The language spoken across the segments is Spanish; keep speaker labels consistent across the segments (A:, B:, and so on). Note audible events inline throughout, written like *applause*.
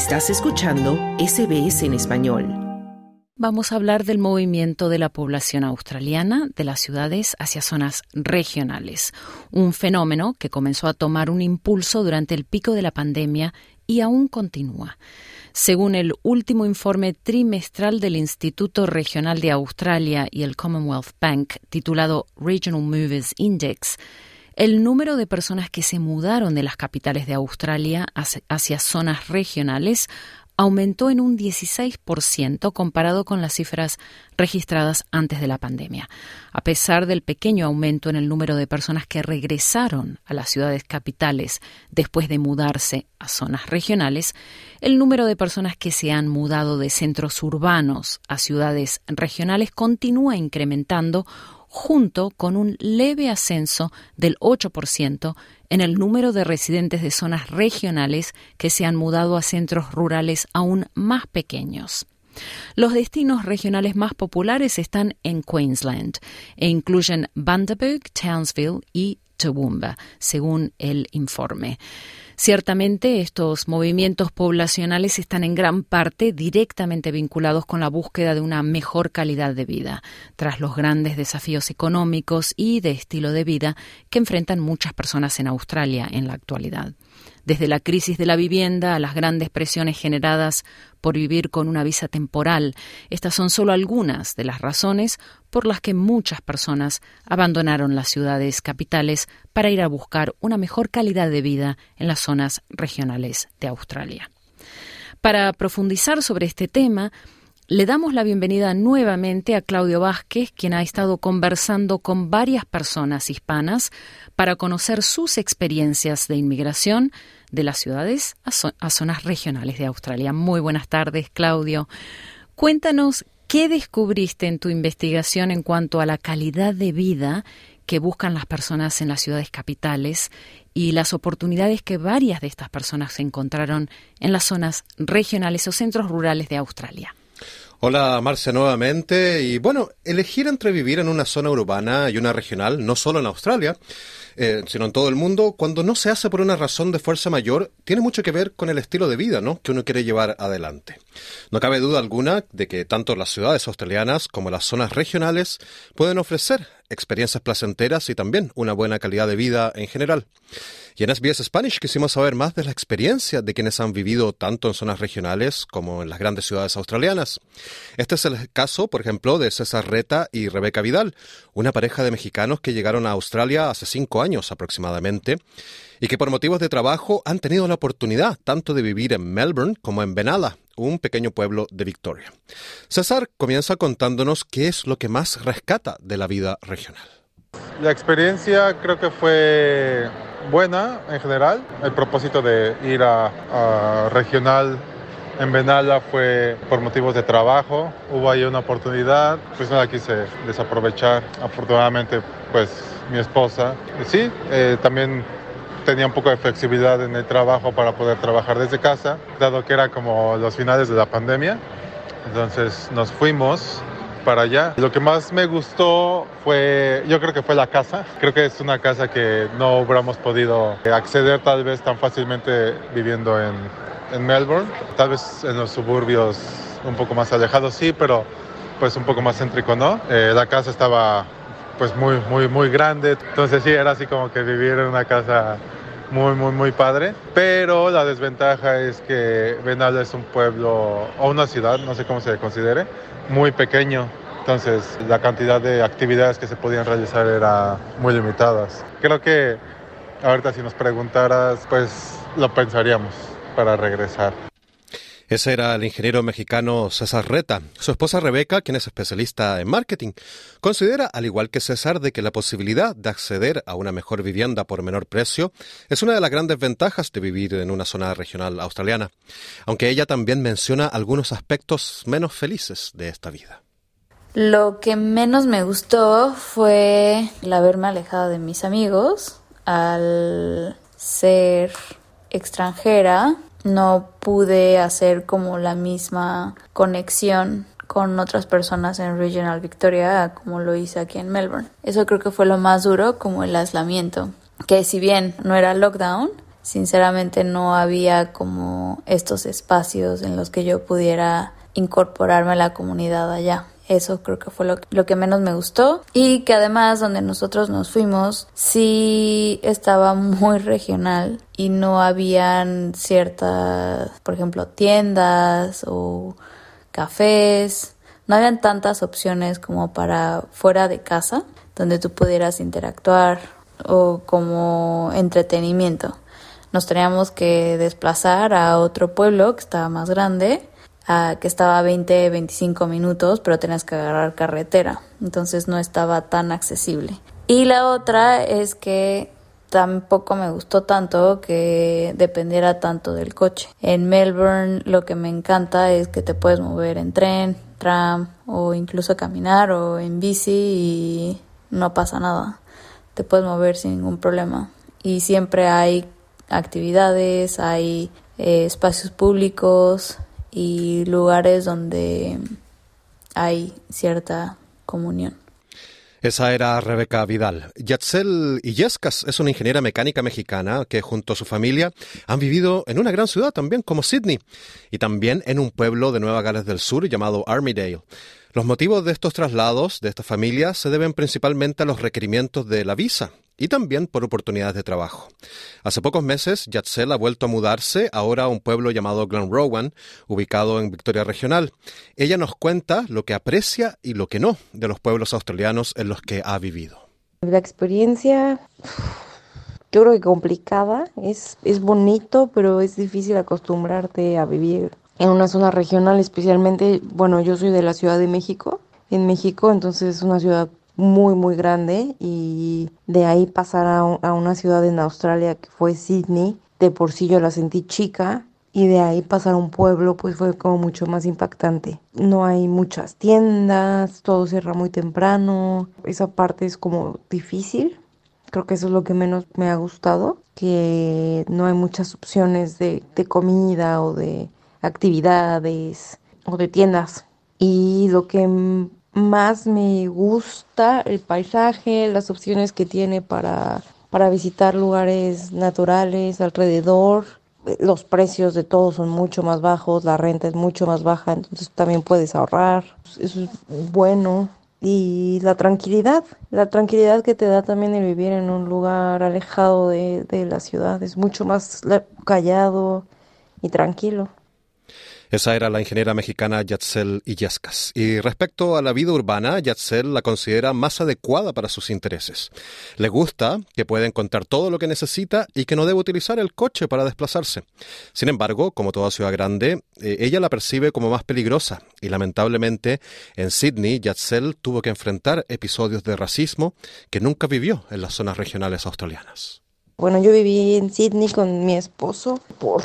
A: Estás escuchando SBS en español.
B: Vamos a hablar del movimiento de la población australiana de las ciudades hacia zonas regionales, un fenómeno que comenzó a tomar un impulso durante el pico de la pandemia y aún continúa. Según el último informe trimestral del Instituto Regional de Australia y el Commonwealth Bank, titulado Regional Movers Index, el número de personas que se mudaron de las capitales de Australia hacia zonas regionales aumentó en un 16% comparado con las cifras registradas antes de la pandemia. A pesar del pequeño aumento en el número de personas que regresaron a las ciudades capitales después de mudarse a zonas regionales, el número de personas que se han mudado de centros urbanos a ciudades regionales continúa incrementando junto con un leve ascenso del 8% en el número de residentes de zonas regionales que se han mudado a centros rurales aún más pequeños. Los destinos regionales más populares están en Queensland e incluyen Bundaberg, Townsville y Según el informe. Ciertamente, estos movimientos poblacionales están en gran parte directamente vinculados con la búsqueda de una mejor calidad de vida, tras los grandes desafíos económicos y de estilo de vida que enfrentan muchas personas en Australia en la actualidad desde la crisis de la vivienda a las grandes presiones generadas por vivir con una visa temporal. Estas son solo algunas de las razones por las que muchas personas abandonaron las ciudades capitales para ir a buscar una mejor calidad de vida en las zonas regionales de Australia. Para profundizar sobre este tema, le damos la bienvenida nuevamente a Claudio Vázquez, quien ha estado conversando con varias personas hispanas para conocer sus experiencias de inmigración de las ciudades a, zonas regionales de Australia. Muy buenas tardes, Claudio. Cuéntanos qué descubriste en tu investigación en cuanto a la calidad de vida que buscan las personas en las ciudades capitales y las oportunidades que varias de estas personas encontraron en las zonas regionales o centros rurales de Australia.
C: Hola Marcia nuevamente y bueno, elegir entre vivir en una zona urbana y una regional, no solo en Australia, eh, sino en todo el mundo, cuando no se hace por una razón de fuerza mayor, tiene mucho que ver con el estilo de vida ¿no? que uno quiere llevar adelante. No cabe duda alguna de que tanto las ciudades australianas como las zonas regionales pueden ofrecer experiencias placenteras y también una buena calidad de vida en general. Y en SBS Spanish quisimos saber más de la experiencia de quienes han vivido tanto en zonas regionales como en las grandes ciudades australianas. Este es el caso, por ejemplo, de César Reta y Rebeca Vidal, una pareja de mexicanos que llegaron a Australia hace cinco años aproximadamente y que por motivos de trabajo han tenido la oportunidad tanto de vivir en Melbourne como en Benalla, un pequeño pueblo de Victoria. César comienza contándonos qué es lo que más rescata de la vida regional.
D: La experiencia creo que fue buena en general. El propósito de ir a, regional en Benalla fue por motivos de trabajo. Hubo ahí una oportunidad, pues no la quise desaprovechar. Afortunadamente, pues mi esposa, sí, eh, también tenía un poco de flexibilidad en el trabajo para poder trabajar desde casa, dado que era como los finales de la pandemia. Entonces nos fuimos para allá. Lo que más me gustó fue, yo creo que fue la casa. Creo que es una casa que no hubiéramos podido acceder tal vez tan fácilmente viviendo en, en Melbourne. Tal vez en los suburbios un poco más alejados sí, pero pues un poco más céntrico no. Eh, la casa estaba pues muy, muy, muy grande. Entonces sí, era así como que vivir en una casa muy, muy, muy padre. Pero la desventaja es que Benalla es un pueblo o una ciudad, no sé cómo se considere, muy pequeño. Entonces la cantidad de actividades que se podían realizar era muy limitadas. Creo que ahorita si nos preguntaras, pues lo pensaríamos para regresar.
C: Ese era el ingeniero mexicano César Reta. Su esposa Rebeca, quien es especialista en marketing, considera, al igual que César, de que la posibilidad de acceder a una mejor vivienda por menor precio es una de las grandes ventajas de vivir en una zona regional australiana, aunque ella también menciona algunos aspectos menos felices de esta vida.
E: Lo que menos me gustó fue el haberme alejado de mis amigos al ser extranjera no pude hacer como la misma conexión con otras personas en Regional Victoria como lo hice aquí en Melbourne. Eso creo que fue lo más duro, como el aislamiento, que si bien no era lockdown, sinceramente no había como estos espacios en los que yo pudiera incorporarme a la comunidad allá. Eso creo que fue lo, que menos me gustó. Y que además donde nosotros nos fuimos sí estaba muy regional y no habían ciertas, por ejemplo, tiendas o cafés. No habían tantas opciones como para fuera de casa donde tú pudieras interactuar o como entretenimiento. Nos teníamos que desplazar a otro pueblo que estaba más grande que estaba a 20, 25 minutos, pero tenías que agarrar carretera, entonces no estaba tan accesible. Y la otra es que tampoco me gustó tanto que dependiera tanto del coche. En Melbourne lo que me encanta es que te puedes mover en tren, tram o incluso caminar o en bici y no pasa nada. Te puedes mover sin ningún problema. Y siempre hay actividades, hay eh, espacios públicos, y lugares donde hay cierta comunión.
C: Esa era Rebeca Vidal. Yatzel Illescas es una ingeniera mecánica mexicana que junto a su familia han vivido en una gran ciudad también como Sydney y también en un pueblo de Nueva Gales del Sur llamado Armidale. Los motivos de estos traslados de esta familia se deben principalmente a los requerimientos de la visa y también por oportunidades de trabajo. Hace pocos meses, Yatzel ha vuelto a mudarse ahora a un pueblo llamado Glenrowan, ubicado en Victoria Regional. Ella nos cuenta lo que aprecia y lo que no de los pueblos australianos en los que ha vivido.
F: La experiencia, yo creo que complicada, es, es bonito, pero es difícil acostumbrarte a vivir en una zona regional, especialmente, bueno, yo soy de la Ciudad de México, en México, entonces es una ciudad muy, muy grande y de ahí pasar a, a, una ciudad en Australia que fue Sydney, de por sí yo la sentí chica y de ahí pasar a un pueblo pues fue como mucho más impactante. No hay muchas tiendas, todo cierra muy temprano, esa parte es como difícil. Creo que eso es lo que menos me ha gustado, que no hay muchas opciones de, de comida o de actividades o de tiendas. Y lo que más me gusta el paisaje, las opciones que tiene para, para visitar lugares naturales alrededor. Los precios de todo son mucho más bajos, la renta es mucho más baja, entonces también puedes ahorrar. Eso es bueno. Y la tranquilidad, la tranquilidad que te da también el vivir en un lugar alejado de, de la ciudad, es mucho más callado y tranquilo.
C: Esa era la ingeniera mexicana Yatzel Illescas. Y respecto a la vida urbana, Yatzel la considera más adecuada para sus intereses. Le gusta que puede encontrar todo lo que necesita y que no debe utilizar el coche para desplazarse. Sin embargo, como toda ciudad grande, eh, ella la percibe como más peligrosa y lamentablemente en Sydney, Yatzel tuvo que enfrentar episodios de racismo que nunca vivió en las zonas regionales australianas.
F: Bueno, yo viví en Sydney con mi esposo por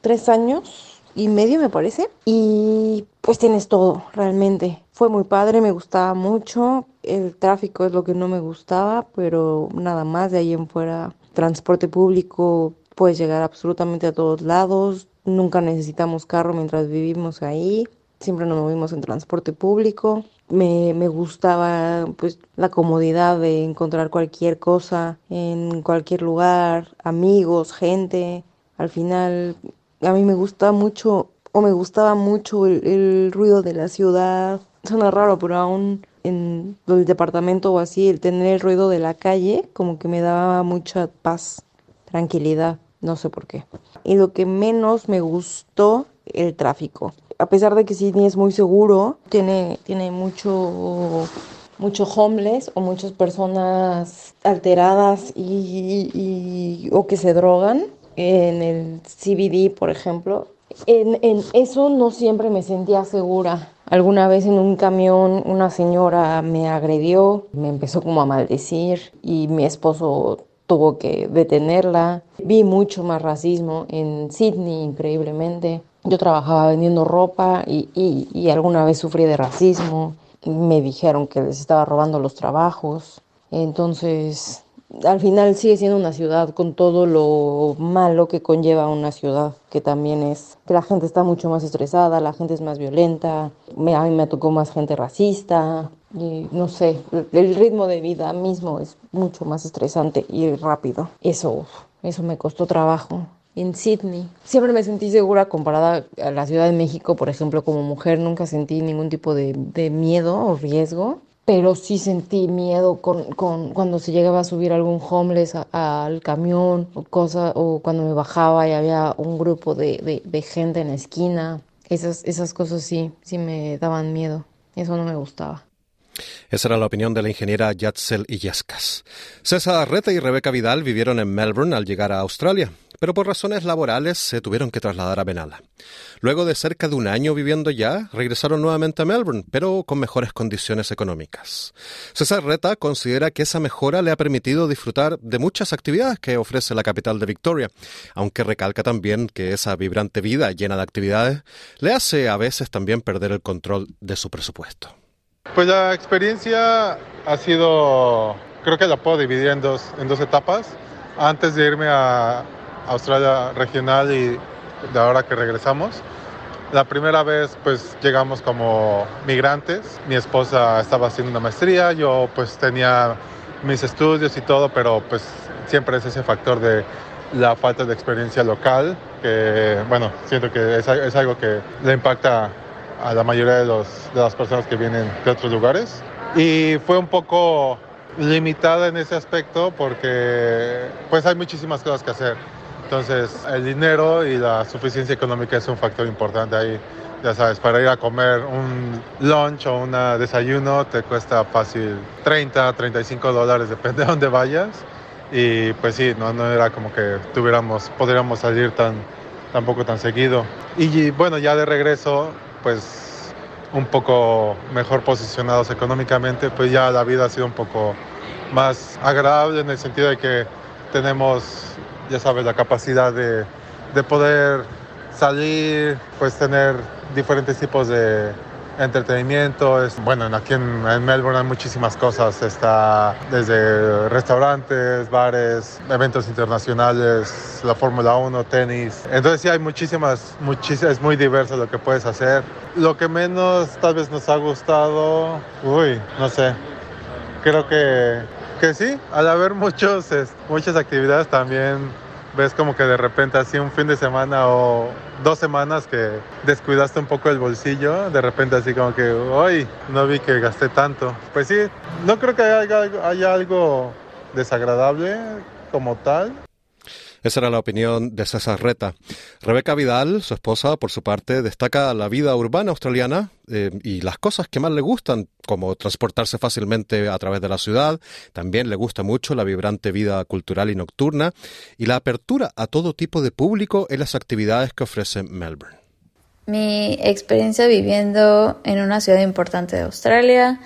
F: tres años y medio me parece. Y pues tienes todo, realmente. Fue muy padre, me gustaba mucho. El tráfico es lo que no me gustaba, pero nada más de ahí en fuera. Transporte público, puedes llegar absolutamente a todos lados. Nunca necesitamos carro mientras vivimos ahí. Siempre nos movimos en transporte público. Me, me, gustaba pues la comodidad de encontrar cualquier cosa en cualquier lugar, amigos, gente. Al final a mí me gusta mucho o me gustaba mucho el, ruido de la ciudad. Suena raro, pero aún en el departamento o así, el tener el ruido de la calle como que me daba mucha paz, tranquilidad, no sé por qué. Y lo que menos me gustó, el tráfico. A pesar de que Sydney es muy seguro, tiene, tiene mucho homeless o muchas personas alteradas y, o que se drogan en el CBD, por ejemplo, en, en, eso no siempre me sentía segura. Alguna vez en un camión una señora me agredió, me empezó como a maldecir y mi esposo tuvo que detenerla. Vi mucho más racismo en Sydney, increíblemente. Yo trabajaba vendiendo ropa y, y, y alguna vez sufrí de racismo. Me dijeron que les estaba robando los trabajos. Entonces al final sigue siendo una ciudad con todo lo malo que conlleva una ciudad, que también es que la gente está mucho más estresada, la gente es más violenta, me, a mí me tocó más gente racista, y no sé, el ritmo de vida mismo es mucho más estresante y rápido. Eso Eso me costó trabajo. En Sydney. Siempre me sentí segura comparada a la Ciudad de México, por ejemplo, como mujer nunca sentí ningún tipo de, de miedo o riesgo pero sí sentí miedo con, con, cuando se llegaba a subir algún homeless al camión o, cosa, o cuando me bajaba y había un grupo de, de, gente en la esquina. Esas, esas cosas sí, sí me daban miedo. Eso no me gustaba.
C: Esa era la opinión de la ingeniera Yatzel Illescas. César Reta y Rebeca Vidal vivieron en Melbourne al llegar a Australia, pero por razones laborales se tuvieron que trasladar a Benalla. Luego de cerca de un año viviendo ya, regresaron nuevamente a Melbourne, pero con mejores condiciones económicas. César Reta considera que esa mejora le ha permitido disfrutar de muchas actividades que ofrece la capital de Victoria, aunque recalca también que esa vibrante vida llena de actividades le hace a veces también perder el control de su presupuesto.
D: Pues la experiencia ha sido, creo que la puedo dividir en dos, en dos etapas. Antes de irme a Australia regional y de ahora que regresamos. La primera vez pues llegamos como migrantes. Mi esposa estaba haciendo una maestría, yo pues tenía mis estudios y todo, pero pues siempre es ese factor de la falta de experiencia local, que bueno, siento que es, es algo que le impacta a la mayoría de, los, de las personas que vienen de otros lugares. Y fue un poco limitada en ese aspecto porque pues hay muchísimas cosas que hacer. Entonces el dinero y la suficiencia económica es un factor importante ahí. Ya sabes, para ir a comer un lunch o un desayuno te cuesta fácil 30, 35 dólares, depende de dónde vayas. Y pues sí, no, no era como que tuviéramos, podríamos salir tan, tampoco tan seguido. Y bueno, ya de regreso, pues un poco mejor posicionados económicamente, pues ya la vida ha sido un poco más agradable en el sentido de que tenemos, ya sabes, la capacidad de, de poder salir, pues tener diferentes tipos de entretenimiento. Es, bueno, aquí en, en, Melbourne hay muchísimas cosas. Está desde restaurantes, bares, eventos internacionales, la Fórmula 1, tenis. Entonces sí hay muchísimas, muchísimas, es muy diverso lo que puedes hacer. Lo que menos tal vez nos ha gustado, uy, no sé. Creo que, que sí, al haber muchos, muchas actividades también ves como que de repente así un fin de semana o dos semanas que descuidaste un poco el bolsillo, de repente así como que, hoy no vi que gasté tanto. Pues sí, no creo que haya, haya algo desagradable como tal.
C: Esa era la opinión de César Reta. Rebeca Vidal, su esposa, por su parte, destaca la vida urbana australiana eh, y las cosas que más le gustan, como transportarse fácilmente a través de la ciudad. También le gusta mucho la vibrante vida cultural y nocturna y la apertura a todo tipo de público en las actividades que ofrece Melbourne.
E: Mi experiencia viviendo en una ciudad importante de Australia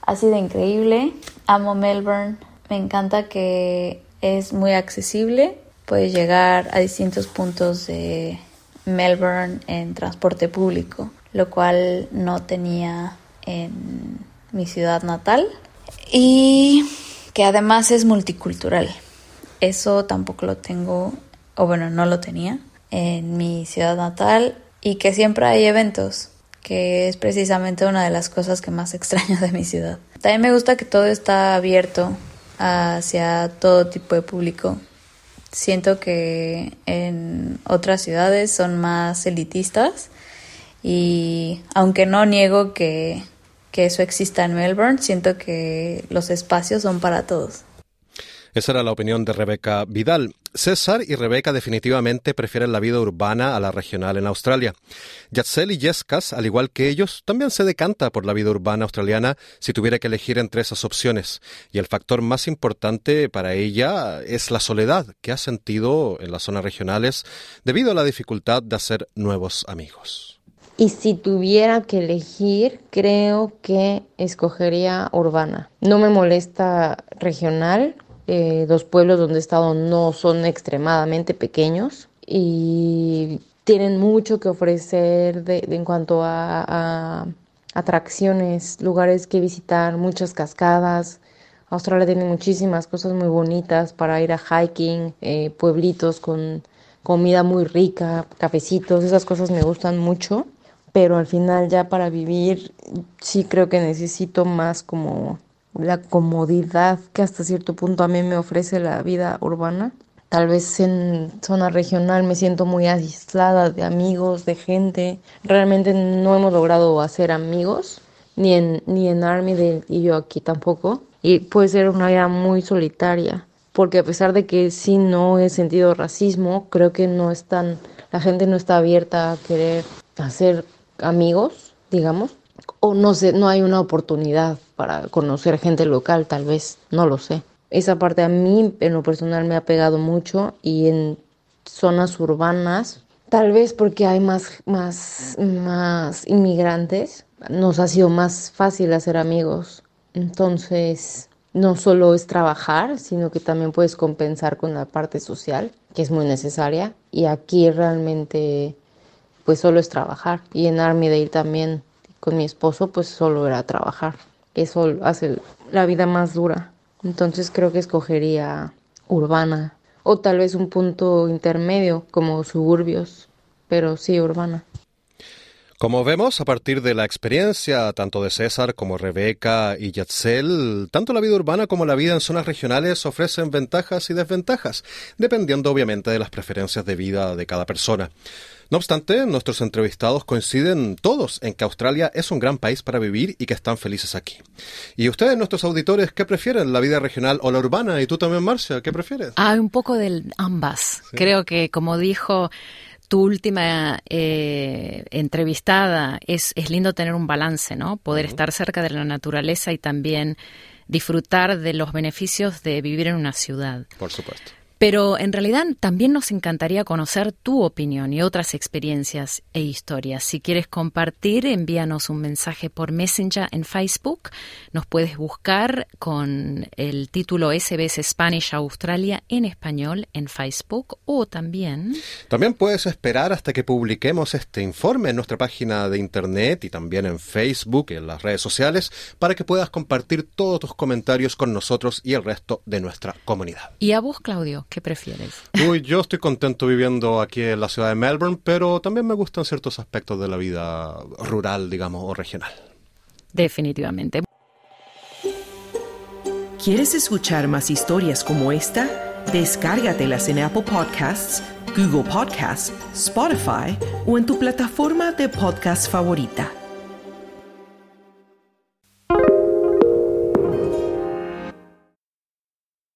E: ha sido increíble. Amo Melbourne. Me encanta que es muy accesible puedes llegar a distintos puntos de Melbourne en transporte público, lo cual no tenía en mi ciudad natal y que además es multicultural. Eso tampoco lo tengo, o bueno, no lo tenía en mi ciudad natal y que siempre hay eventos, que es precisamente una de las cosas que más *laughs* extraño de mi ciudad. También me gusta que todo está abierto hacia todo tipo de público Siento que en otras ciudades son más elitistas y aunque no niego que, que eso exista en Melbourne, siento que los espacios son para todos.
C: Esa era la opinión de Rebeca Vidal. César y Rebeca definitivamente prefieren la vida urbana a la regional en Australia. Yatzel y Yescas, al igual que ellos, también se decanta por la vida urbana australiana si tuviera que elegir entre esas opciones. Y el factor más importante para ella es la soledad que ha sentido en las zonas regionales debido a la dificultad de hacer nuevos amigos.
F: Y si tuviera que elegir, creo que escogería urbana. No me molesta regional, eh, los pueblos donde he estado no son extremadamente pequeños y tienen mucho que ofrecer en cuanto a, atracciones, lugares que visitar, muchas cascadas. Australia tiene muchísimas cosas muy bonitas para ir a hiking, eh, pueblitos con comida muy rica, cafecitos, esas cosas me gustan mucho, pero al final ya para vivir sí creo que necesito más como la comodidad que hasta cierto punto a mí me ofrece la vida urbana. Tal vez en zona regional me siento muy aislada de amigos, de gente. Realmente no hemos logrado hacer amigos, ni en, ni en Army y yo aquí tampoco. Y puede ser una vida muy solitaria, porque a pesar de que sí no he sentido racismo, creo que no están, la gente no está abierta a querer hacer amigos, digamos, o no sé, no hay una oportunidad para conocer gente local, tal vez, no lo sé esa parte a mí en lo personal me ha pegado mucho y en zonas urbanas, tal vez porque hay más, más, más inmigrantes, nos ha sido más fácil hacer amigos. Entonces, no solo es trabajar, sino que también puedes compensar con la parte social, que es muy necesaria. Y aquí realmente, pues solo es trabajar. Y en Armidale también, con mi esposo, pues solo era trabajar. Eso hace la vida más dura. Entonces creo que escogería urbana o tal vez un punto intermedio como suburbios, pero sí urbana.
C: Como vemos, a partir de la experiencia tanto de César como Rebeca y Yatzel, tanto la vida urbana como la vida en zonas regionales ofrecen ventajas y desventajas, dependiendo obviamente de las preferencias de vida de cada persona. No obstante, nuestros entrevistados coinciden todos en que Australia es un gran país para vivir y que están felices aquí. ¿Y ustedes, nuestros auditores, qué prefieren, la vida regional o la urbana? ¿Y tú también, Marcia, qué prefieres?
B: Ah, un poco de ambas. Creo que, como dijo tu última eh, entrevistada, es, es lindo tener un balance, ¿no? Poder estar cerca de la naturaleza y también disfrutar de los beneficios de vivir en una ciudad.
C: Por supuesto.
B: Pero en realidad también nos encantaría conocer tu opinión y otras experiencias e historias. Si quieres compartir, envíanos un mensaje por Messenger en Facebook. Nos puedes buscar con el título SBS Spanish Australia en español en Facebook o también...
C: También puedes esperar hasta que publiquemos este informe en nuestra página de internet y también en Facebook y en las redes sociales para que puedas compartir todos tus comentarios con nosotros y el resto de nuestra comunidad.
B: Y a vos, Claudio. ¿Qué prefieres?
C: Uy, *laughs* yo estoy contento viviendo aquí en la ciudad de Melbourne, pero también me gustan ciertos aspectos de la vida rural, digamos, o regional.
B: Definitivamente.
A: ¿Quieres escuchar más historias como esta? Descárgatelas en Apple Podcasts, Google Podcasts, Spotify o en tu plataforma de podcast favorita.